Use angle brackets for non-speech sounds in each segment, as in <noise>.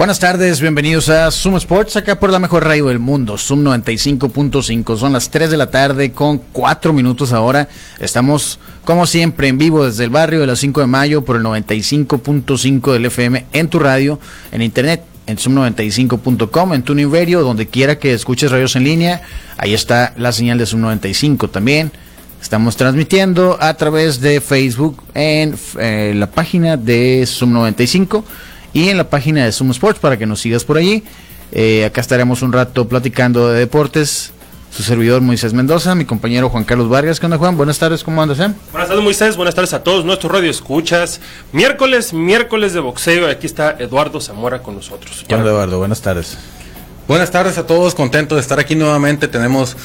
Buenas tardes, bienvenidos a Zoom Sports, acá por la mejor radio del mundo, Zoom 95.5. Son las 3 de la tarde con 4 minutos ahora. Estamos, como siempre, en vivo desde el barrio de las 5 de mayo por el 95.5 del FM en tu radio, en internet, en zoom95.com, en tu Radio, donde quiera que escuches radios en línea. Ahí está la señal de Zoom 95 también. Estamos transmitiendo a través de Facebook en eh, la página de Zoom 95 y en la página de Sumo Sports para que nos sigas por allí. Eh, acá estaremos un rato platicando de deportes. Su servidor Moisés Mendoza, mi compañero Juan Carlos Vargas. ¿Qué onda, Juan? Buenas tardes, ¿cómo andas? Eh? Buenas tardes, Moisés. Buenas tardes a todos nuestros radio escuchas. Miércoles, miércoles de boxeo. Aquí está Eduardo Zamora con nosotros. ¿Qué onda, Eduardo? Buenas tardes. Buenas tardes a todos, contento de estar aquí nuevamente. Tenemos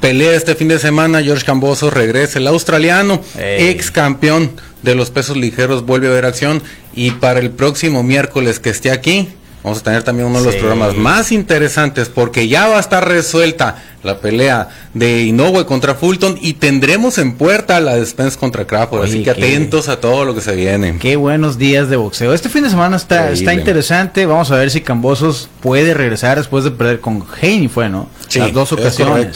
pelea este fin de semana. George Camboso regresa, el australiano, ex campeón de los pesos ligeros, vuelve a ver acción. Y para el próximo miércoles que esté aquí, vamos a tener también uno de los programas más interesantes porque ya va a estar resuelta la pelea de Inoue contra Fulton y tendremos en puerta la Spence contra Crawford. así que atentos a todo lo que se viene. Qué buenos días de boxeo. Este fin de semana está, está interesante. Vamos a ver si Cambosos puede regresar después de perder con Haney, fue, ¿no? Las dos ocasiones.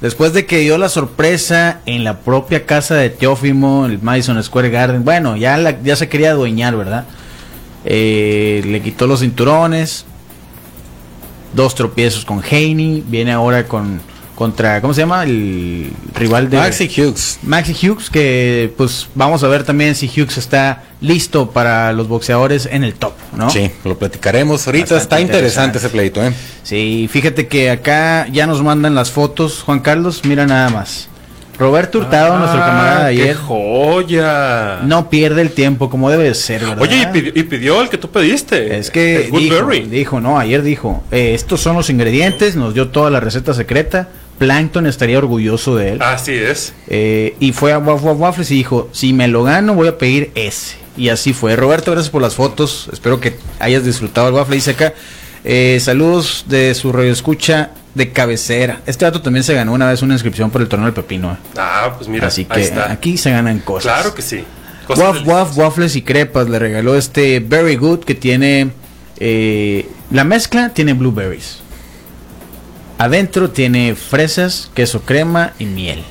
Después de que dio la sorpresa en la propia casa de Teófimo, el Madison Square Garden, bueno, ya, ya se quería adueñar, ¿verdad? Eh, le quitó los cinturones, dos tropiezos con Haney, viene ahora con contra, ¿cómo se llama? El rival de... Maxi Hughes. Maxi Hughes, que pues vamos a ver también si Hughes está listo para los boxeadores en el top, ¿no? Sí, lo platicaremos ahorita. está interesante. ese pleito, ¿eh? Sí, fíjate que acá ya nos mandan las fotos, Juan Carlos, mira nada más. Roberto Hurtado, nuestro ah, camarada de ayer. joya! No pierde el tiempo como debe ser, ¿verdad? Oye, y pidió, el que tú pediste. Es que dijo, dijo, no, ayer dijo, eh, estos son los ingredientes, nos dio toda la receta secreta. Plankton estaría orgulloso de él. Así es. Eh, y fue a Waffles y dijo, si me lo gano voy a pedir ese. Y así fue. Roberto, gracias por las fotos. Espero que hayas disfrutado el waffle. Dice acá, eh, saludos de su radio escucha de cabecera. Este dato también se ganó una vez una inscripción por el torneo del pepino. Eh. Ah, pues mira. Así que aquí se ganan cosas. Claro que sí. Waff, waff, waffles y crepas. Le regaló este Very Good que tiene... la mezcla tiene blueberries. Adentro tiene fresas, queso crema y miel.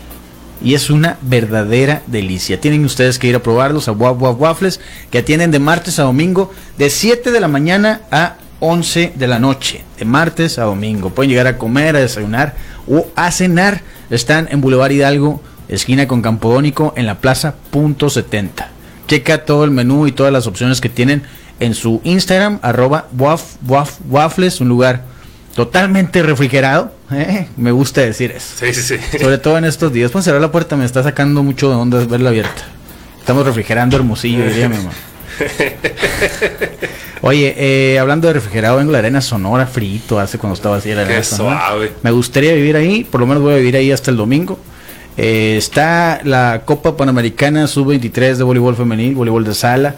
Y es una verdadera delicia. Tienen ustedes que ir a probarlos a Waf Waf Waffles, que atienden de martes a domingo, de 7 de la mañana a 11 de la noche. De martes a domingo. Pueden llegar a comer, a desayunar o a cenar. Están en Boulevard Hidalgo, esquina con Campodónico, en la plaza punto 70. Checa todo el menú y todas las opciones que tienen en su Instagram, arroba waf, waf, waffles, un lugar totalmente refrigerado. ¿eh? Me gusta decir eso. Sí, sí, sí. Sobre todo en estos días. Pues cerrar la puerta, me está sacando mucho de onda verla abierta. Estamos refrigerando hermosillo, diría mi mamá. <laughs> Oye, eh, hablando de refrigerado, vengo la arena sonora frito hace cuando estaba así la arena Suave. Me gustaría vivir ahí, por lo menos voy a vivir ahí hasta el domingo. Eh, está la Copa Panamericana Sub-23 de voleibol femenil, voleibol de sala.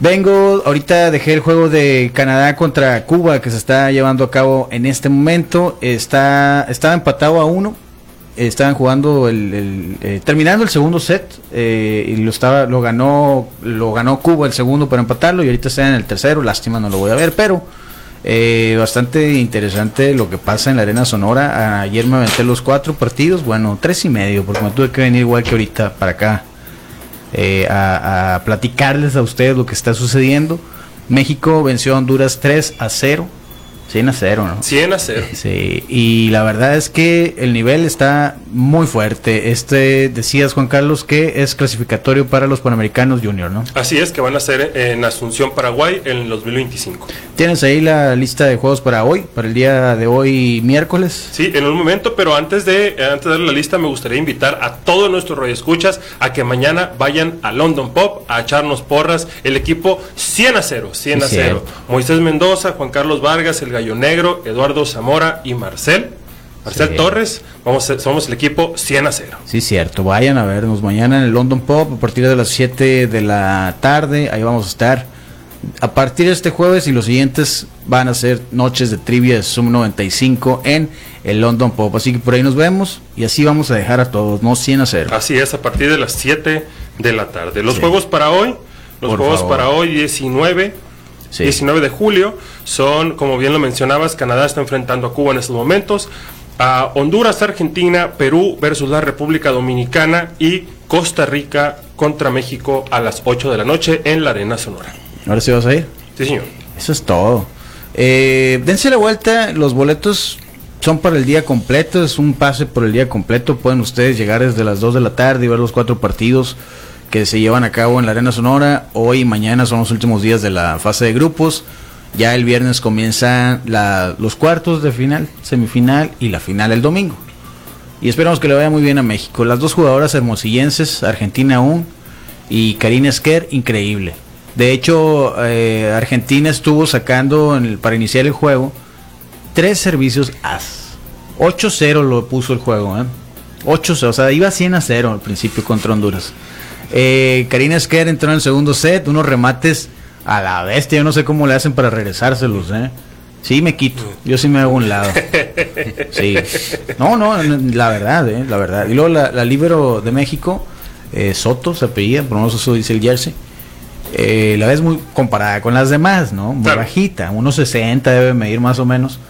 Vengo, ahorita dejé el juego de Canadá contra Cuba que se está llevando a cabo en este momento. Está, estaba empatado a uno. Estaban jugando el, eh, terminando el segundo set eh, y lo estaba, lo ganó, lo ganó Cuba el segundo para empatarlo y ahorita está en el tercero. Lástima no lo voy a ver, pero eh, bastante interesante lo que pasa en la arena Sonora. Ayer me aventé los cuatro partidos, bueno tres y medio porque me tuve que venir igual que ahorita para acá eh, a, platicarles a ustedes lo que está sucediendo. México venció a Honduras 3 a 0 100 a 0, ¿no? 100 a 0. Sí, y la verdad es que el nivel está muy fuerte. Este, decías, Juan Carlos, que es clasificatorio para los Panamericanos Junior, ¿no? Así es, que van a ser en Asunción, Paraguay, en el 2025. ¿Tienes ahí la lista de juegos para hoy, para el día de hoy, miércoles? Sí, en un momento, pero antes de, antes de dar la lista, me gustaría invitar a todos nuestros radioescuchas a que mañana vayan a London Pop a echarnos porras. El equipo 100 a 0, 100 a 0. Moisés Mendoza, Juan Carlos Vargas, el Gallo Negro, Eduardo Zamora y Marcel Marcel Sí. Torres, vamos a- somos el equipo 100 a 0. Sí, cierto. Vayan a vernos mañana en el London Pop a partir de las 7 de la tarde. Ahí vamos a estar. A partir de este jueves y los siguientes van a ser noches de trivia de Zoom 95 en el London Pop. Así que por ahí nos vemos y así vamos a dejar a todos, no 100 a 0. Así es, a partir de las 7 de la tarde. Los Sí. juegos para hoy, los Por juegos favor. para hoy 19, Sí. 19 de julio son, como bien lo mencionabas, Canadá está enfrentando a Cuba en estos momentos, a Honduras, Argentina, Perú versus la República Dominicana y Costa Rica contra México a las 8 de la noche en la Arena Sonora. Ahora sí vas a ir. Sí, señor. Eso es todo. Eh, dense la vuelta, los boletos son para el día completo, es un pase por el día completo. Pueden ustedes llegar desde las 2 de la tarde y ver los cuatro partidos que se llevan a cabo en la Arena Sonora. Hoy y mañana son los últimos días de la fase de grupos. Ya el viernes comienzan los cuartos de final, semifinal y la final el domingo. Y esperamos que le vaya muy bien a México. Las dos jugadoras hermosillenses, Argentina aún y Karina Esquer, increíble. De hecho, eh, Argentina estuvo sacando para iniciar el juego tres servicios as. 8-0 lo puso el juego, ¿eh? 8-0, o sea, iba 100 a 0 al principio contra Honduras. Eh, Karina Esquer entró en el segundo set, unos remates a la bestia, yo no sé cómo le hacen para regresárselos, ¿eh? Sí, me quito, yo sí me hago un lado. <laughs> Sí. No, no, la verdad, ¿eh? La verdad. Y luego la, la libero de México, eh, Soto, se apellida, por lo menos eso dice el jersey. Eh, la ves muy comparada con las demás, ¿no? Muy Claro. bajita, unos 60 debe medir más o menos.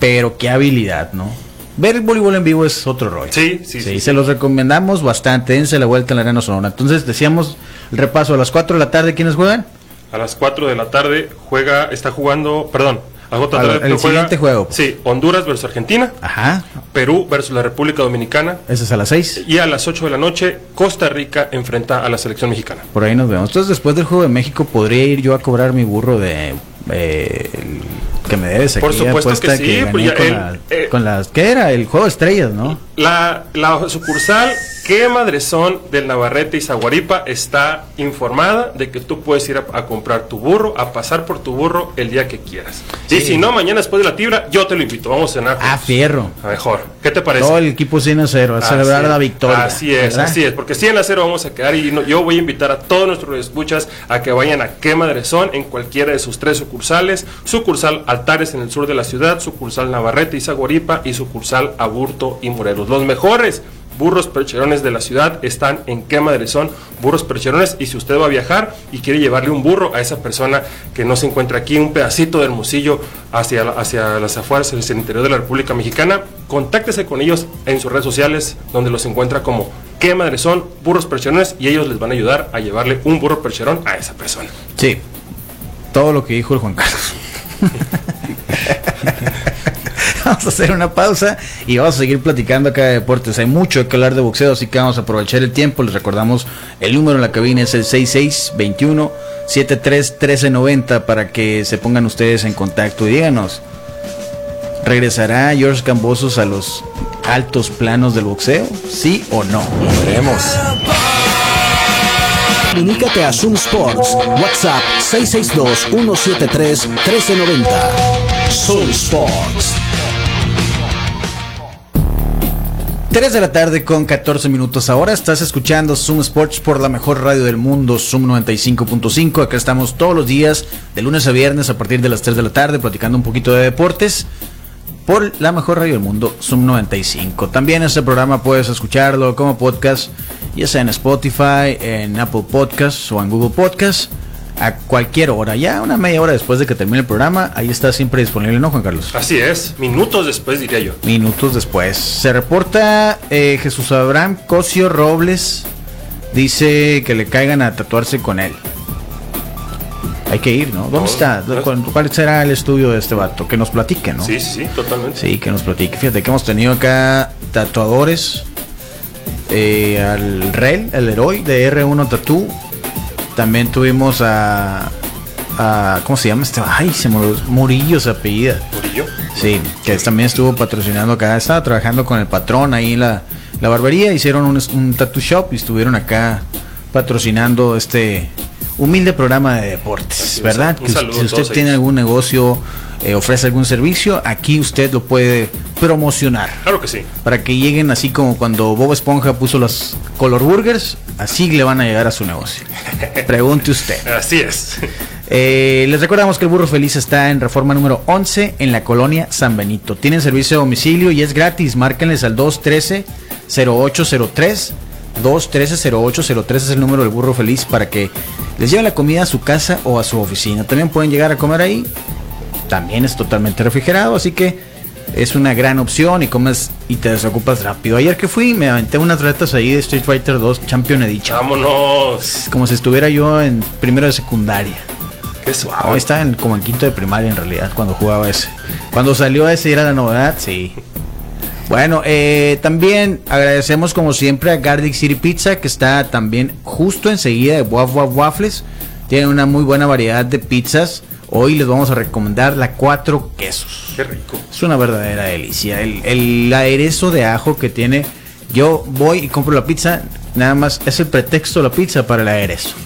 Pero qué habilidad, ¿no? Ver el voleibol en vivo es otro rollo. Sí, sí, sí. se los recomendamos bastante. Dense la vuelta en la Arena Sonora. Entonces, decíamos el repaso a las 4 de la tarde. ¿Quiénes juegan? A las 4 de la tarde juega, está jugando, perdón, a las 4 de A la tarde el juega- siguiente juego. Sí, Honduras versus Argentina, Ajá. Perú versus la República Dominicana Ese es a las 6. y a las 8 de la noche Costa Rica enfrenta a la selección mexicana. Por ahí nos vemos. Entonces, después del juego de México, podría ir yo a cobrar mi burro de. eh, el que me debes Por supuesto que sí, pues ya con, el- la- eh, con las. ¿Qué era? El juego de estrellas, ¿no? La, la sucursal que madrezón del Navarrete y Zaguaripa está informada de que tú puedes ir a, a comprar tu burro, a pasar por tu burro el día que quieras. Y si no, mañana después de la tibra, yo te lo invito. Vamos a cenar. Ah, juntos. fierro. A Mejor. ¿Qué te parece? Todo el equipo 100 a 0 a Así celebrar es, la victoria. Así es, ¿verdad? así es, porque 100 a 0 vamos a quedar y no- yo voy a invitar a todos nuestros escuchas a que vayan a Qué Madrezón en cualquiera de sus tres sucursales, sucursal Altares en el sur de la ciudad, sucursal Navarrete y Zaguaripa y sucursal Aburto y Morelos. Los mejores burros percherones de la ciudad están en Qué Madrezón, burros percherones y si usted va a viajar y quiere llevarle un burro a esa persona que no se encuentra aquí, un pedacito de Hermosillo hacia, hacia las afueras, hacia el interior de la República Mexicana, contáctese con ellos en sus redes sociales donde los encuentra como qué madre son, burros percherones y ellos les van a ayudar a llevarle un burro percherón a esa persona. Sí. Todo lo que dijo el Juan Carlos. <laughs> vamos a hacer una pausa y vamos a seguir platicando acá de deportes. Hay mucho que hablar de boxeo, así que vamos a aprovechar el tiempo. Les recordamos el número en la cabina es el 6621 73 1390 para que se pongan ustedes en contacto y díganos. ¿Regresará George Cambosos a los altos planos del boxeo? ¿Sí o no? Veremos. Comunícate a Zoom Sports. WhatsApp 662-173-1390. Zoom Sports. 3 de la tarde con 14 minutos ahora. Estás escuchando Zoom Sports por la mejor radio del mundo, Zoom 95.5. Acá estamos todos los días, de lunes a viernes, a partir de las 3 de la tarde, platicando un poquito de deportes. Por la mejor radio del mundo, Zoom 95. También este programa puedes escucharlo como podcast, ya sea en Spotify, en Apple Podcasts o en Google Podcasts, a cualquier hora. Ya una media hora después de que termine el programa, ahí está siempre disponible, ¿no, Juan Carlos? Así es, minutos después diría yo. Minutos después. Se reporta eh, Jesús Abraham Cosio Robles. Dice que le caigan a tatuarse con él. Hay que ir, ¿no? ¿Dónde No, está? no. ¿Cuál cuál será el estudio de este vato? Que nos platique, ¿no? Sí, sí, sí, totalmente. Sí, que nos platique. Fíjate que hemos tenido acá tatuadores. eh, al Rel, el héroe de R1 Tattoo. También tuvimos a, a- ¿Cómo se llama este? Ay, se me. Murillo se apellida. Murillo. Sí, que también estuvo patrocinando acá. Estaba trabajando con el patrón ahí en la, la barbería. Hicieron un, un tattoo shop y estuvieron acá patrocinando este humilde programa de deportes, ¿verdad? Un saludo si usted todos tiene ellos. algún negocio, eh, ofrece algún servicio, aquí usted lo puede promocionar. Claro que sí. Para que lleguen así como cuando Bob Esponja puso los color burgers, así le van a llegar a su negocio. <laughs> Pregunte usted. Así es. Eh, les recordamos que el Burro Feliz está en reforma número 11 en la colonia San Benito. Tienen servicio de domicilio y es gratis. Márquenles al 213-0803. 213-0803 es el número del Burro Feliz para que les lleven la comida a su casa o a su oficina. También pueden llegar a comer ahí. También es totalmente refrigerado, así que es una gran opción y comes y te desocupas rápido. Ayer que fui me aventé unas retas ahí de Street Fighter 2 Champion Edition. Vámonos. Como si estuviera yo en primero de secundaria. Qué Hoy suave. estaba en, como en quinto de primaria en realidad cuando jugaba ese. Cuando salió ese y era la novedad, sí. Bueno, eh, también agradecemos como siempre a Garlic City Pizza que está también justo enseguida de Waf Waf Waffles. Tienen una muy buena variedad de pizzas. Hoy les vamos a recomendar la cuatro quesos. Qué rico. Es una verdadera delicia. El, el aderezo de ajo que tiene. Yo voy y compro la pizza. Nada más es el pretexto la pizza para el aderezo.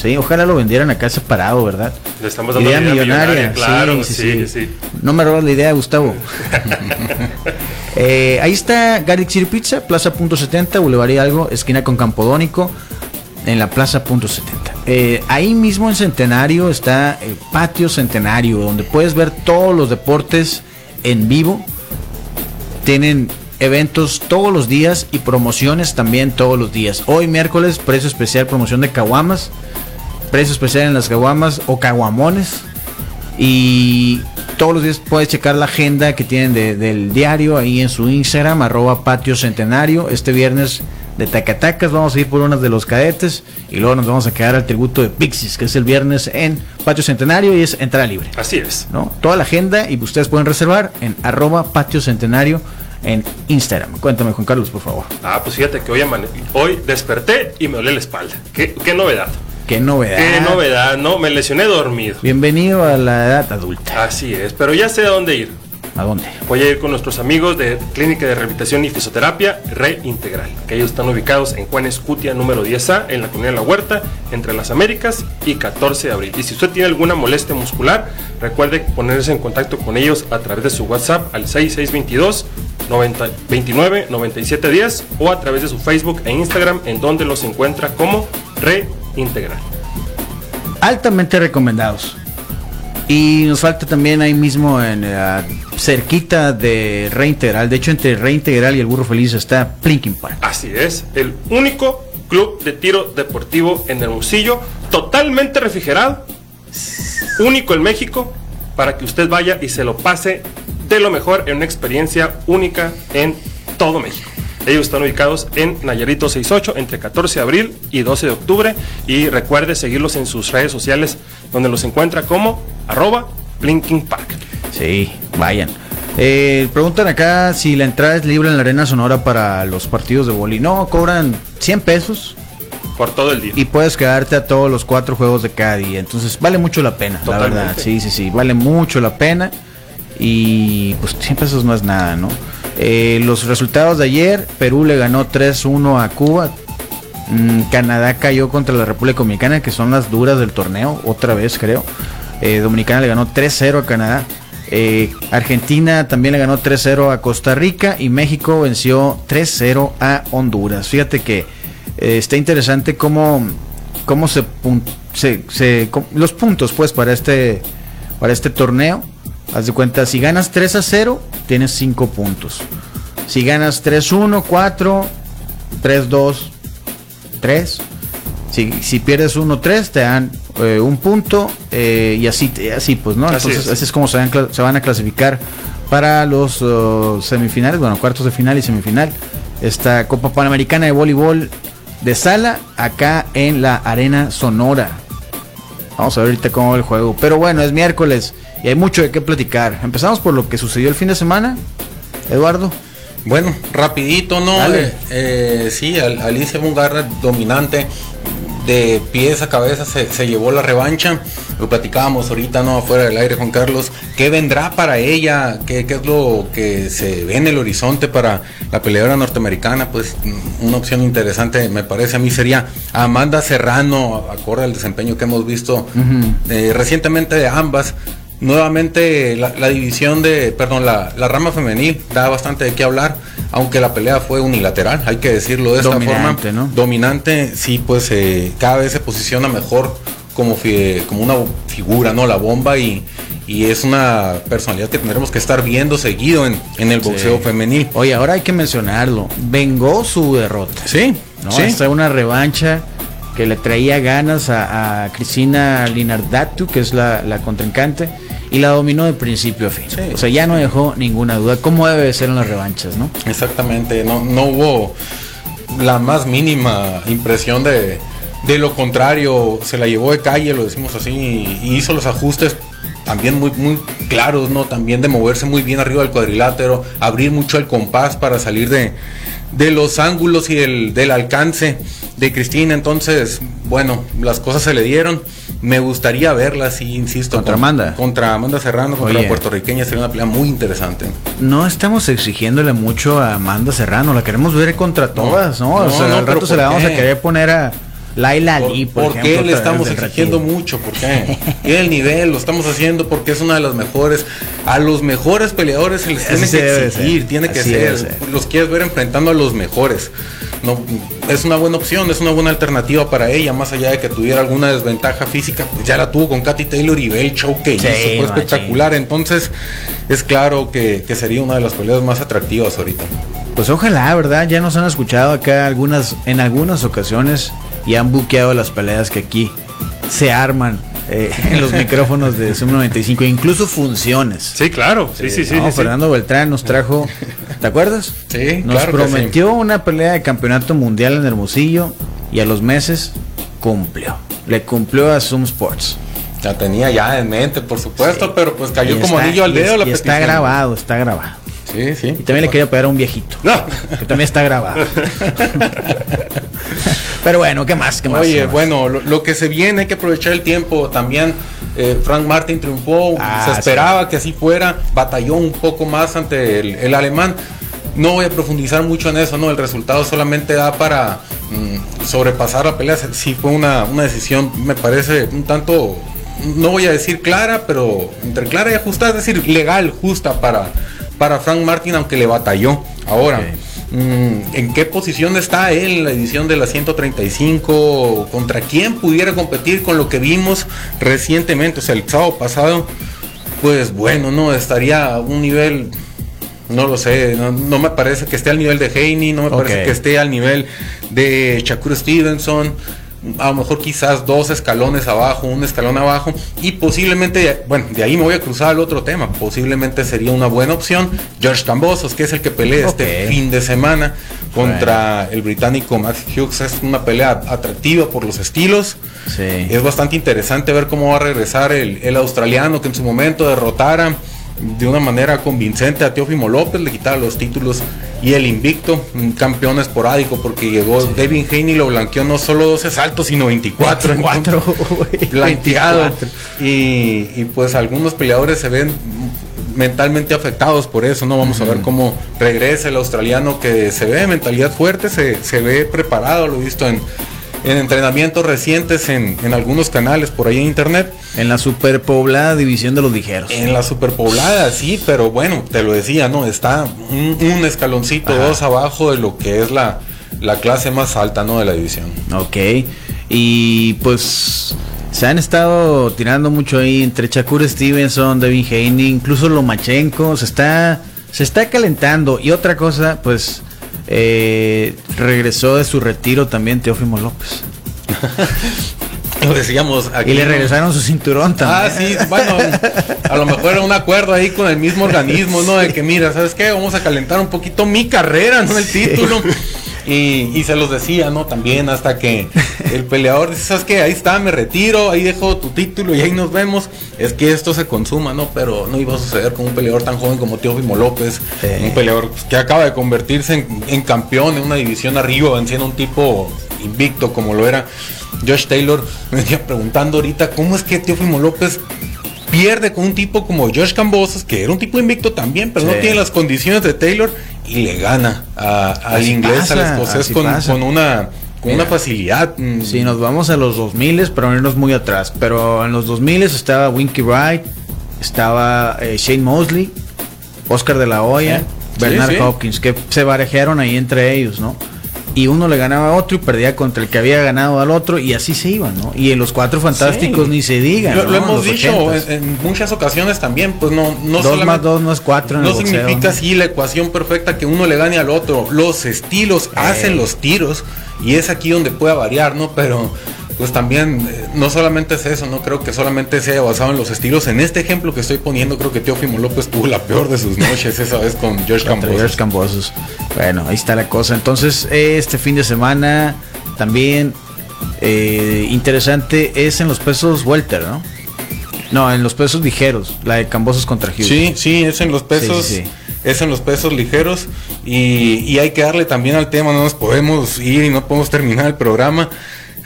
Sí, ojalá lo vendieran acá separado, ¿verdad? Le estamos dando idea idea millonaria. millonaria, claro, sí, sí, sí, sí. sí. No me robas la idea, Gustavo. <laughs> <laughs> Eh, ahí está Garlic City Pizza, Plaza Punto 70, Boulevard Hidalgo, esquina con Campodónico, en la Plaza Punto 70. Eh, ahí mismo en Centenario está el Patio Centenario, donde puedes ver todos los deportes en vivo. Tienen eventos todos los días y promociones también todos los días. Hoy miércoles, precio especial, promoción de caguamas. Precio especial en las caguamas o caguamones. Y todos los días puedes checar la agenda que tienen de- del diario ahí en su Instagram, arroba patio centenario. Este viernes de Tacatacas vamos a ir por unas de los cadetes y luego nos vamos a quedar al tributo de Pixies, que es el viernes en Patio Centenario y es entrada libre. Así es. ¿no? Toda la agenda y ustedes pueden reservar en arroba patio centenario en Instagram. Cuéntame, Juan Carlos, por favor. Ah, pues fíjate que hoy, hoy desperté y me dolé la espalda. Qué, qué novedad. Qué novedad. Qué novedad, ¿no? Me lesioné dormido. Bienvenido a la edad adulta. Así es, pero ya sé a dónde ir. ¿A dónde? Voy a ir con nuestros amigos de Clínica de Rehabilitación y Fisioterapia Reintegral, que ellos están ubicados en Juan Escutia número 10A, en la comunidad de La Huerta, entre las Américas y 14 de abril. Y si usted tiene alguna molestia muscular, recuerde ponerse en contacto con ellos a través de su WhatsApp al 6622 90 29 97 10 o a través de su Facebook e Instagram, en donde los encuentra como Reintegral. Altamente recomendados. Y nos falta también ahí mismo en la cerquita de Reintegral. De hecho, entre Reintegral y el Burro Feliz está Plinking Park. Así es, el único club de tiro deportivo en Hermosillo, totalmente refrigerado, único en México, para que usted vaya y se lo pase de lo mejor en una experiencia única en todo México. Ellos están ubicados en Nayarito 68 entre 14 de abril y 12 de octubre y recuerde seguirlos en sus redes sociales donde los encuentra como arroba Blinking Park. Sí, vayan. Eh, preguntan acá si la entrada es libre en la Arena Sonora para los partidos de boli. No, cobran 100 pesos Por todo el día. y puedes quedarte a todos los cuatro juegos de cada día. Entonces vale mucho la pena, la Totalmente. verdad. Sí, sí, sí, vale mucho la pena. Y pues 100 pesos no es nada, ¿no? Eh, los resultados de ayer, Perú le ganó 3-1 a Cuba. Mm, Canadá cayó contra la República Dominicana, que son las duras del torneo, otra vez creo. Eh, Dominicana le ganó 3-0 a Canadá. Eh, Argentina también le ganó 3-0 a Costa Rica y México venció 3-0 a Honduras. Fíjate que está interesante cómo, cómo se, se, se- los puntos pues para este para este torneo. Haz de cuenta, si ganas 3 a 0, tienes 5 puntos. Si ganas 3-1, 4, 3-2, 3. Si, si pierdes 1-3, te dan eh, un punto eh, y así, así pues, ¿no? Así Entonces, es. así es como se van, se van a clasificar para los uh, semifinales, bueno, cuartos de final y semifinal. Esta Copa Panamericana de Voleibol de Sala, acá en la Arena Sonora. Vamos a ver ahorita cómo va el juego. Pero bueno, es miércoles y hay mucho de qué platicar. Empezamos por lo que sucedió el fin de semana. Eduardo. Bueno, rapidito, ¿no? Eh, eh, sí, Al- Alicia Mungarra dominante de pies a cabeza se, llevó la revancha. Lo platicábamos ahorita, ¿no? Afuera del aire, Juan Carlos. ¿Qué vendrá para ella? ¿Qué, ¿Qué, es lo que se ve en el horizonte para la peleadora norteamericana? Pues mm, una opción interesante, me parece a mí, sería Amanda Serrano, acorde al desempeño que hemos visto eh, recientemente de ambas nuevamente la, división de, perdón, la, rama femenil da bastante de qué hablar, aunque la pelea fue unilateral, hay que decirlo de esta Dominante, forma. ¿no? Dominante, sí, pues eh, cada vez se posiciona mejor como, como una figura, ¿no? La bomba y, y es una personalidad que tendremos que estar viendo seguido en, el boxeo femenil. Oye, ahora hay que mencionarlo, vengó su derrota. Sí, ¿no? Sí. una revancha que le traía ganas a, Cristina Linardatu, que es la, la contrincante y la dominó de principio a fin. O sea, ya no dejó ninguna duda. ¿Cómo debe ser en las revanchas, no? Exactamente, no, no hubo la más mínima impresión de, de lo contrario. Se la llevó de calle, lo decimos así, y hizo los ajustes también muy, muy claros, ¿no? También de moverse muy bien arriba del cuadrilátero, abrir mucho el compás para salir de, de los ángulos y el, del alcance de Cristina. Entonces, bueno, las cosas se le dieron. Me gustaría verla, sí, insisto. Contra Amanda. Contra Amanda Serrano, contra la puertorriqueña, sería una pelea muy interesante. No estamos exigiéndole mucho a Amanda Serrano, la queremos ver contra todas, ¿no? o sea, al rato se la vamos a querer poner a Laila Ali, por, por qué le estamos exigiendo mucho? ¿Por qué? el nivel, lo estamos haciendo porque es una de las mejores. A los mejores peleadores se les tiene que exigir, tiene que ser. Los quieres ver enfrentando a los mejores. No, es una buena opción, es una buena alternativa para ella, más allá de que tuviera alguna desventaja física, pues ya la tuvo con Katy Taylor y ve el show que hizo, fue espectacular. Entonces, es claro que, que sería una de las peleas más atractivas ahorita. Pues ojalá, ¿verdad? Ya nos han escuchado acá algunas, en algunas ocasiones y han buqueado las peleas que aquí se arman eh, <laughs> en los micrófonos de Zoom 95, incluso funciones. Sí, claro. Sí, sí, sí, Fernando Beltrán nos trajo, ¿te acuerdas? Sí, Nos prometió una pelea de campeonato mundial en Hermosillo y a los meses cumplió. Le cumplió a Zoom Sports. La tenía ya en mente, por supuesto, pero pues cayó como anillo al dedo y, la y está grabado, está grabado. Sí, sí. Y también le quería pegar a un viejito. No. Que también está grabado. <laughs> Pero bueno, ¿qué más? ¿Qué más? Oye, bueno, lo, que se viene, hay que aprovechar el tiempo. También eh, Frank Martin triunfó, ah, se esperaba que así fuera, batalló un poco más ante el, alemán. No voy a profundizar mucho en eso, ¿no? El resultado solamente da para mm, sobrepasar la pelea. Sí fue una, una decisión, me parece, un tanto no voy a decir clara, pero entre clara y ajustada, es decir, legal, justa para, para Frank Martin, aunque le batalló. Ahora, mm, ¿en qué posición está él en la edición de la 135? ¿Contra quién pudiera competir con lo que vimos recientemente? O sea, el sábado pasado, pues bueno, no, estaría a un nivel no lo sé, no, me parece que esté al nivel de Haney, no me parece que esté al nivel de Shakur Stevenson a lo mejor quizás dos escalones abajo, un escalón abajo y posiblemente, bueno, de ahí me voy a cruzar al otro tema, posiblemente sería una buena opción George Cambosos, que es el que pelea este fin de semana contra el británico Max Hughes, es una pelea atractiva por los estilos, es bastante interesante ver cómo va a regresar el, el australiano que en su momento derrotara de una manera convincente a Teófimo López, le quitaba los títulos y el invicto, un campeón esporádico, porque llegó Devin Haney lo blanqueó no solo 12 saltos, sino 24. 24 <laughs> blanqueado. Y, y, pues algunos peleadores se ven mentalmente afectados por eso, ¿no? Vamos a ver cómo regresa el australiano que se ve mentalidad fuerte, se, se ve preparado, lo he visto en en entrenamientos recientes en, algunos canales por ahí en internet. En la superpoblada división de los ligeros. En la superpoblada, sí, pero bueno, te lo decía, ¿no? Está un, escaloncito, dos abajo de lo que es la, la clase más alta, ¿no? De la división. Ok. Y pues se han estado tirando mucho ahí entre Shakur Stevenson, Devin Haney, incluso Lomachenko, se está, se está calentando. Y otra cosa, pues eh, regresó de su retiro también Teófimo López. <laughs> Lo decíamos aquí. Y le regresaron su cinturón también. Ah, sí, bueno, a lo mejor era un acuerdo ahí con el mismo organismo, ¿no? De que mira, ¿sabes qué? Vamos a calentar un poquito mi carrera, ¿no? El título. Y, se los decía, ¿no? También hasta que <laughs> el peleador dice, ¿sabes qué? Ahí está, me retiro, ahí dejo tu título y ahí nos vemos. Es que esto se consuma, ¿no? Pero no iba a suceder con un peleador tan joven como Teófimo López, un peleador que acaba de convertirse en, campeón en una división arriba, venciendo un tipo invicto como lo era Josh Taylor me venía preguntando ahorita cómo es que Teófimo López pierde con un tipo como Josh Cambosos, que era un tipo invicto también, pero no tiene las condiciones de Taylor, y le gana al inglés, al escocés, con, una con una facilidad. Mm. Si nos vamos a los 2000, pero irnos muy atrás. Pero en los 2000 estaba Winky Wright, estaba eh, Shane Mosley, Oscar de la Hoya, Bernard Hopkins, que se barajearon ahí entre ellos, ¿no? Y uno le ganaba a otro y perdía contra el que había ganado al otro y así se iban, ¿no? Y en los cuatro fantásticos ni se digan. Lo, hemos dicho en, muchas ocasiones también, pues no, no dos más dos no es cuatro. no significa así la ecuación perfecta que uno le gane al otro. Los estilos hacen los tiros y es aquí donde puede variar, ¿no? Pero pues también eh, no solamente es eso, no creo que solamente se haya basado en los estilos. En este ejemplo que estoy poniendo, creo que Teófimo López tuvo la peor de sus noches esa vez con George Cambosos. Bueno, ahí está la cosa. Entonces, este fin de semana también eh, interesante es en los pesos welter, ¿no? No, en los pesos ligeros, la de Cambosos contra Hughes. Sí, sí, es en los pesos. Es en los pesos ligeros y, y hay que darle también al tema, no nos podemos ir y no podemos terminar el programa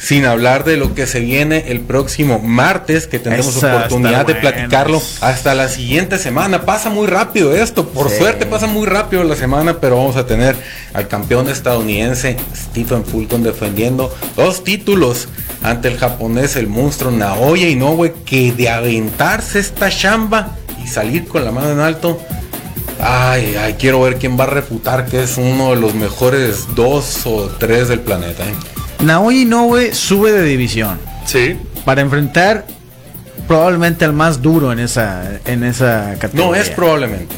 sin hablar de lo que se viene el próximo martes, que tendremos oportunidad de platicarlo hasta la siguiente semana. Pasa muy rápido esto, por suerte pasa muy rápido la semana, pero vamos a tener al campeón estadounidense Stephen Fulton defendiendo dos títulos ante el japonés, el monstruo Naoya Inoue, que de aventarse esta chamba y salir con la mano en alto. Ay, ay, quiero ver quién va a refutar que es uno de los mejores dos o tres del planeta. ¿eh? Naoya Inoue sube de división. Sí. Para enfrentar probablemente al más duro en esa, en esa categoría. No es probablemente.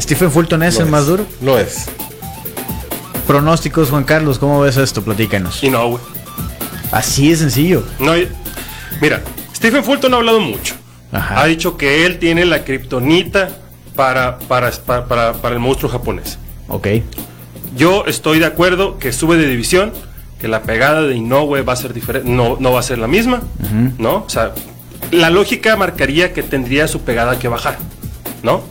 Stephen Fulton es el más duro. Lo es. Pronósticos, Juan Carlos, ¿cómo ves esto? Platícanos. Inoue. Así de sencillo. No, mira, Stephen Fulton ha hablado mucho. Ha dicho que él tiene la kriptonita para, para, para, para el monstruo japonés. Ok. Yo estoy de acuerdo que sube de división que la pegada de Inoue va a ser diferente, no, no va a ser la misma, ¿no? O sea, la lógica marcaría que tendría su pegada que bajar, ¿no?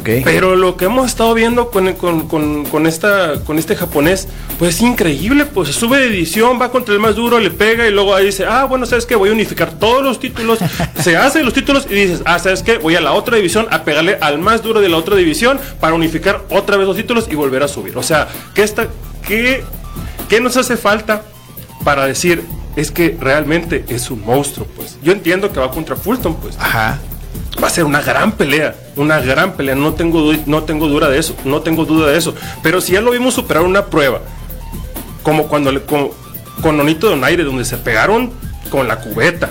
Okay. Pero lo que hemos estado viendo con, con, con, esta, con este japonés, pues es increíble, pues sube de edición, va contra el más duro, le pega y luego ahí dice, ah, bueno, ¿sabes qué? Voy a unificar todos los títulos, <laughs> se hace los títulos y dices, ah, ¿sabes qué? Voy a la otra división a pegarle al más duro de la otra división para unificar otra vez los títulos y volver a subir. O sea, que esta, que ¿Qué nos hace falta para decir es que realmente es un monstruo? Pues yo entiendo que va contra Fulton, pues. Ajá. Va a ser una gran pelea, una gran pelea, no tengo, no tengo duda de eso, no tengo duda de eso. Pero si ya lo vimos superar una prueba, como cuando le, con, con Nonito Donaire, donde se pegaron con la cubeta,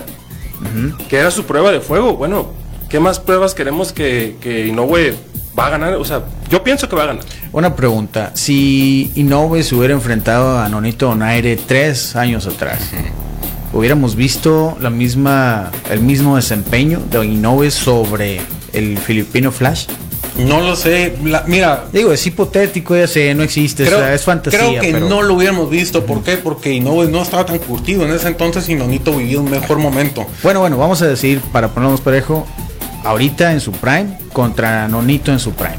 que era su prueba de fuego, bueno, ¿qué más pruebas queremos que, que Inoue va a ganar, o sea, yo pienso que va a ganar. Una pregunta, si Inoue se hubiera enfrentado a Nonito Donaire tres años atrás, hubiéramos visto la misma, el mismo desempeño de Inoue sobre el filipino Flash. No lo sé, mira. Digo, es hipotético, ya sé, no existe, es fantasía. Creo que no lo hubiéramos visto, ¿por qué? Porque Inoue no estaba tan curtido en ese entonces y Nonito vivía un mejor momento. Bueno, bueno, vamos a decir, para ponernos parejo, ahorita en su prime contra Nonito en su prime.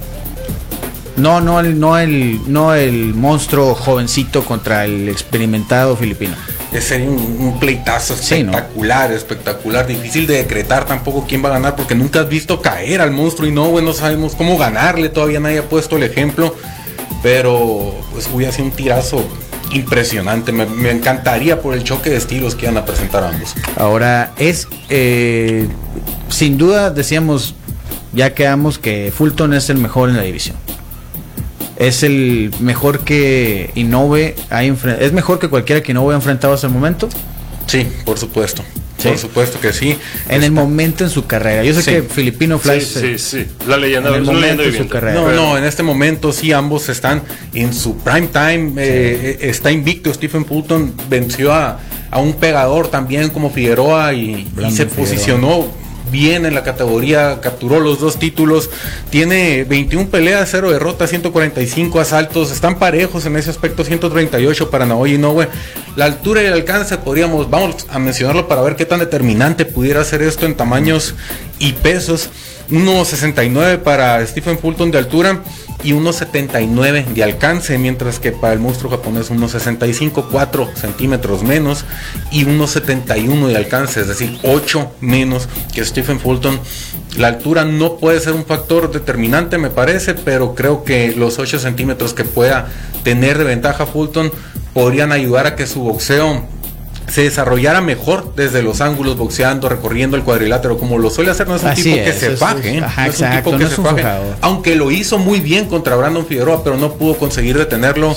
No, no el, no el, no el monstruo jovencito contra el experimentado filipino. Es un, un pleitazo espectacular, espectacular. Difícil de decretar tampoco quién va a ganar porque nunca has visto caer al monstruo y no, bueno, sabemos cómo ganarle. Todavía nadie ha puesto el ejemplo. Pero pues hubiera sido un tirazo impresionante. Me, encantaría por el choque de estilos que iban a presentar ambos. Ahora es eh, sin duda decíamos, ya quedamos que Fulton es el mejor en la división. Es el mejor que Innove ha es mejor que cualquiera que Innove ha enfrentado hasta el momento. Sí, por supuesto. Por supuesto que sí. En el momento en su carrera. Yo sé que Filipino Flash. Sí, sí, sí. La leyenda, en el su carrera. No, no, en este momento sí, ambos están en su prime time. Eh, eh, está invicto. Stephen Fulton venció a, un pegador también como Figueroa y, se posicionó bien en la categoría, capturó los dos títulos, tiene 21 peleas, 0 derrotas, 145 asaltos, están parejos en ese aspecto, 138 para Naoya Inoue. La altura y el alcance podríamos, vamos a mencionarlo para ver qué tan determinante pudiera ser esto en tamaños y pesos. 1.69 para Stephen Fulton de altura y 1.79 de alcance, mientras que para el monstruo japonés 1.65, 4 centímetros menos y 1.71 de alcance, es decir, 8 menos que Stephen Fulton. La altura no puede ser un factor determinante, me parece, pero creo que los 8 centímetros que pueda tener de ventaja Fulton podrían ayudar a que su boxeo se desarrollara mejor desde los ángulos, boxeando, recorriendo el cuadrilátero, como lo suele hacer. No es un tipo que se faje, no es un tipo que se faje. Aunque lo hizo muy bien contra Brandon Figueroa, pero no pudo conseguir detenerlo.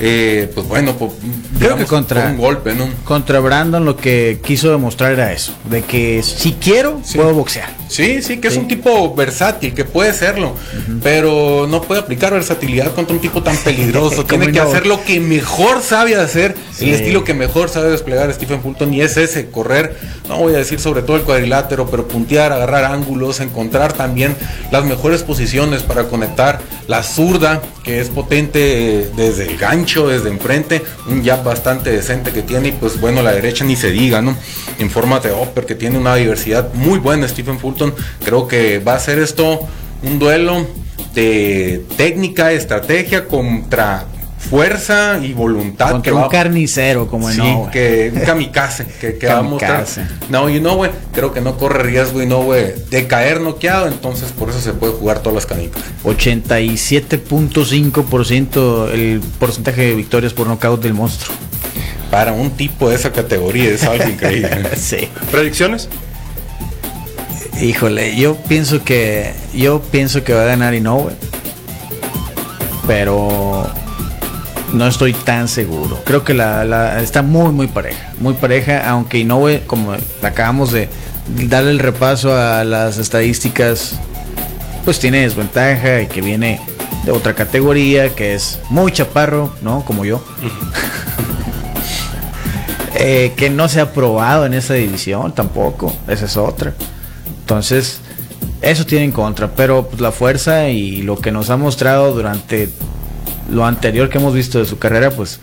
Eh, pues bueno, pues, creo que contra un golpe, ¿no? Contra Brandon lo que quiso demostrar era eso, de que si quiero, puedo boxear. Sí, sí, que es un tipo versátil, que puede serlo, pero no puede aplicar versatilidad contra un tipo tan peligroso. <laughs> Tiene que hacer lo que mejor sabe hacer, el estilo que mejor sabe desplegar Stephen Fulton y es ese, correr, no voy a decir sobre todo el cuadrilátero, pero puntear, agarrar ángulos, encontrar también las mejores posiciones para conectar la zurda, que es potente desde el gancho, desde enfrente, un jab bastante decente que tiene y pues bueno, la derecha ni se diga, ¿no? En forma de que tiene una diversidad muy buena Stephen Fulton, creo que va a ser esto un duelo de técnica, estrategia contra fuerza y voluntad. Contra un carnicero como sí, que un kamikaze que, que va a mostrar. No, y no, güey, creo que no corre riesgo y no, güey, de caer noqueado, entonces por eso se puede jugar todas las canicas. 87.5% el porcentaje de victorias por nocaut del monstruo. Para un tipo de esa categoría es algo increíble. <laughs> sí. ¿Predicciones? Híjole, yo pienso que yo pienso que va a ganar Inoue. Pero no estoy tan seguro. Creo que la, está muy, muy pareja. Muy pareja, aunque Inoue, como acabamos de darle el repaso a las estadísticas, pues tiene desventaja y que viene de otra categoría, que es muy chaparro, ¿no? Como yo. <laughs> Eh, que no se ha probado en esa división tampoco. Esa es otra. Entonces, eso tiene en contra. Pero pues, la fuerza y lo que nos ha mostrado durante lo anterior que hemos visto de su carrera, pues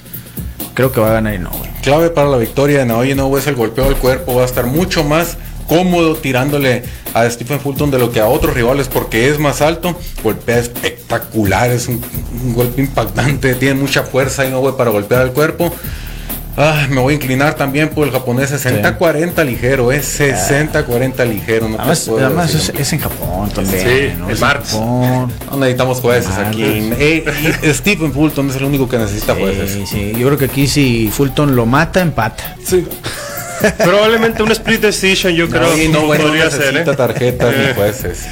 creo que va a ganar Inoue. Clave para la victoria de Naoya Inoue es el golpeo del cuerpo, va a estar mucho más cómodo tirándole a Stephen Fulton de lo que a otros rivales porque es más alto, golpea espectacular, es un, golpe impactante, tiene mucha fuerza Inoue para golpear el cuerpo. Ah, me voy a inclinar también por el japonés 60-40 ligero, es 60-40 ligero. No además, además es, en Japón también. Sí, ¿no? el martes. No necesitamos jueces aquí. Eh, Stephen Fulton es el único que necesita jueces. Sí, sí, yo creo que aquí si Fulton lo mata, empata. Sí. Probablemente un split decision, yo creo. que no, bueno, podría ser. ¿eh? tarjetas ni jueces.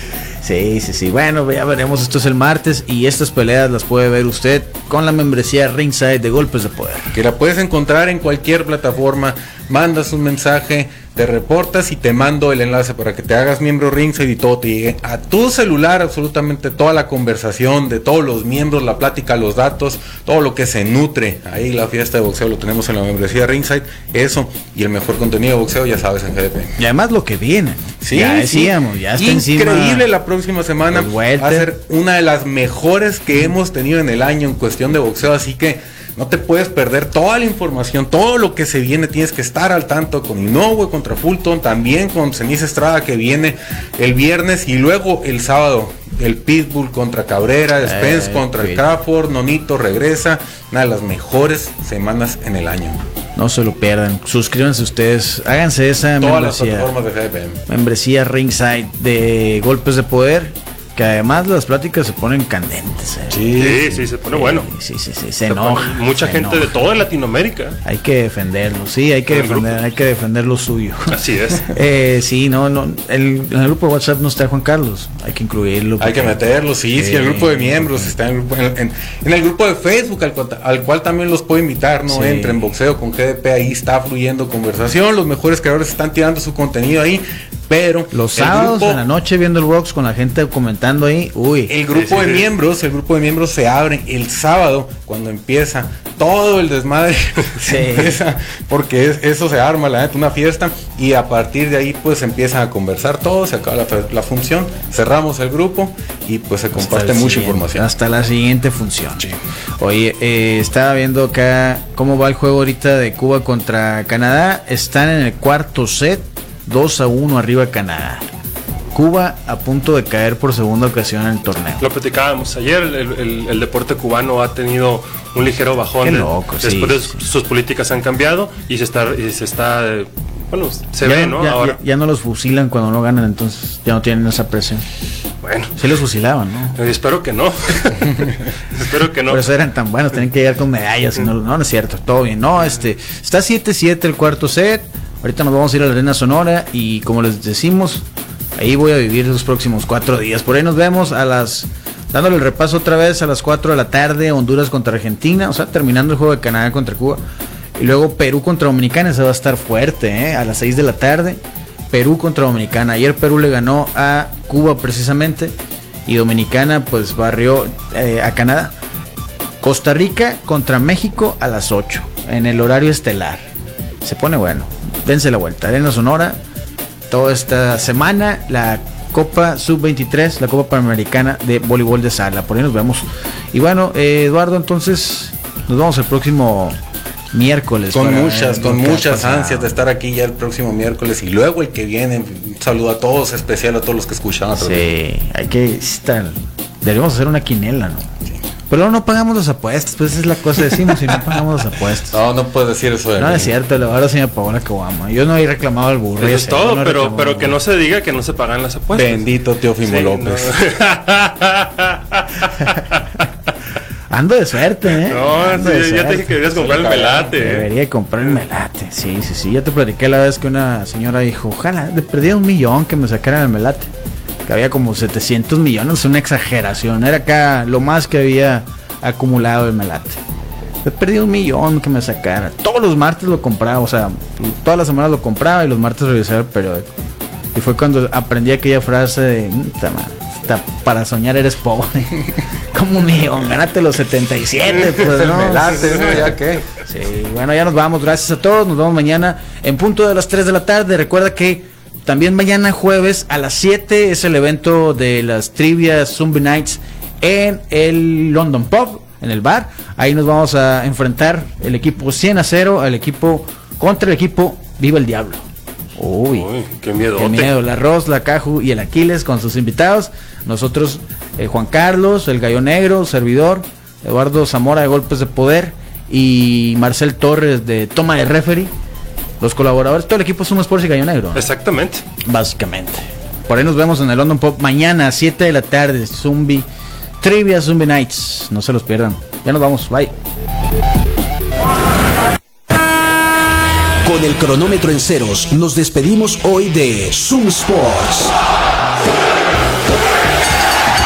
Sí, sí, sí. Bueno, ya veremos. Esto es el martes y estas peleas las puede ver usted con la membresía Ringside de Golpes de Poder. Que la puedes encontrar en cualquier plataforma. Mandas un mensaje te reportas y te mando el enlace para que te hagas miembro Ringside y todo te llegue a tu celular absolutamente toda la conversación de todos los miembros, la plática, los datos, todo lo que se nutre. Ahí la fiesta de boxeo lo tenemos en la membresía Ringside, eso y el mejor contenido de boxeo ya sabes en GDP. Y además lo que viene. Sí, ya decíamos, ya está Increíble la próxima semana va a ser una de las mejores que hemos tenido en el año en cuestión de boxeo, así que no te puedes perder toda la información, todo lo que se viene, tienes que estar al tanto con Inoue contra Fulton, también con Ceniza Estrada que viene el viernes y luego el sábado el Pitbull contra Cabrera, Spence eh, contra el Crawford, Nonito regresa, una de las mejores semanas en el año. No se lo pierdan, suscríbanse ustedes, háganse esa Todas membresía, las plataformas de membresía Ringside de Golpes de Poder que además las pláticas se ponen candentes. ¿eh? Sí, sí, se pone bueno. Sí, sí, sí, se, enoja. Mucha gente de toda Latinoamérica. Hay que defenderlo, sí, hay que defender, hay que defender lo suyo. Así es. <laughs> eh, sí, no, no, el, en el grupo de WhatsApp no está Juan Carlos, hay que incluirlo. Hay que meterlo, sí, sí, el grupo de miembros está en, el grupo de Facebook al, cual también los puedo invitar, no entren boxeo con GDP, ahí está fluyendo conversación, los mejores creadores están tirando su contenido ahí, pero los sábados en la noche viendo el box con la gente comentando ahí, uy. El grupo de miembros, el grupo de miembros se abre el sábado cuando empieza todo el desmadre. <laughs> empieza porque eso se arma la neta una fiesta y a partir de ahí pues empiezan a conversar todos, se acaba la, función, cerramos el grupo y pues se comparte mucha información. Hasta la siguiente función. Oye, eh, estaba viendo acá cómo va el juego ahorita de Cuba contra Canadá. Están en el cuarto set 2 a 1 arriba Canadá. Cuba a punto de caer por segunda ocasión en el torneo. Lo platicábamos ayer, el, deporte cubano ha tenido un ligero bajón. después sus políticas han cambiado y se está, y se está bueno, se ve, ¿no? Ya, Ahora. Ya, no los fusilan cuando no ganan, entonces ya no tienen esa presión. Bueno. Sí los fusilaban, ¿no? Eh, espero que no. <laughs> espero que no. Por eso eran tan buenos, tenían que llegar con medallas. Y no, no, es cierto, todo bien. No, este, está 7-7 el cuarto set. Ahorita nos vamos a ir a la Arena Sonora y como les decimos, ahí voy a vivir los próximos cuatro días. Por ahí nos vemos a las dándole el repaso otra vez a las 4 de la tarde, Honduras contra Argentina, o sea, terminando el juego de Canadá contra Cuba. Y luego Perú contra Dominicana, se va a estar fuerte, ¿eh? a las 6 de la tarde. Perú contra Dominicana. Ayer Perú le ganó a Cuba precisamente. Y Dominicana pues barrió eh, a Canadá. Costa Rica contra México a las 8. En el horario estelar. Se pone bueno. Dense la vuelta. Arena Sonora. Toda esta semana. La Copa Sub-23. La Copa Panamericana de Voleibol de Sala. Por ahí nos vemos. Y bueno, eh, Eduardo, entonces nos vemos el próximo miércoles. Con muchas, con muchas ansias de estar aquí ya el próximo miércoles y luego el que viene. Un saludo a todos, especial a todos los que escuchan. Sí, hay que estar. Debemos hacer una quinela, ¿no? Pero no pagamos las apuestas, pues esa es la cosa decimos y no pagamos las apuestas. No, no puedes decir eso de No es cierto, la verdad sí me pagó la caguama. Yo no he reclamado al burro. Eso es todo, pero, pero que no se diga que no se pagan las apuestas. Bendito Teófimo López. <laughs> Ando de suerte, ¿eh? No, ya te dije que deberías comprar el melate. Debería comprar el melate, sí, sí, sí. Ya te platiqué la vez que una señora dijo, ojalá, le perdí un millón que me sacaran el melate. Que había como 700 millones, una exageración. Era acá lo más que había acumulado el melate. Le perdí un millón que me sacara. Todos los martes lo compraba, o sea, todas las semanas lo compraba y los martes revisaba el periódico. Y fue cuando aprendí aquella frase de, para soñar eres pobre. Como un millón, gánate los 77, <laughs> pues no. Ya que. Sí, bueno, ya nos vamos. Gracias a todos. Nos vemos mañana en punto de las 3 de la tarde. Recuerda que también mañana jueves a las 7 es el evento de las trivias Zombie Nights en el London Pub, en el bar. Ahí nos vamos a enfrentar el equipo 100 a 0 al equipo contra el equipo Viva el Diablo. Uy, qué miedo. Qué miedo. La Ros, la Caju y el Aquiles con sus invitados. Nosotros, eh, Juan Carlos, el Gallo Negro, servidor, Eduardo Zamora de Golpes de Poder y Marcel Torres de Toma de Referee. Los colaboradores, todo el equipo Sumo Sports y Gallo Negro. Exactamente. Básicamente. Por ahí nos vemos en el London Pop mañana a 7 de la tarde. Zumbi. Trivia Zumbi Nights. No se los pierdan. Ya nos vamos. Bye. Con el cronómetro en ceros, nos despedimos hoy de Zoom Sports.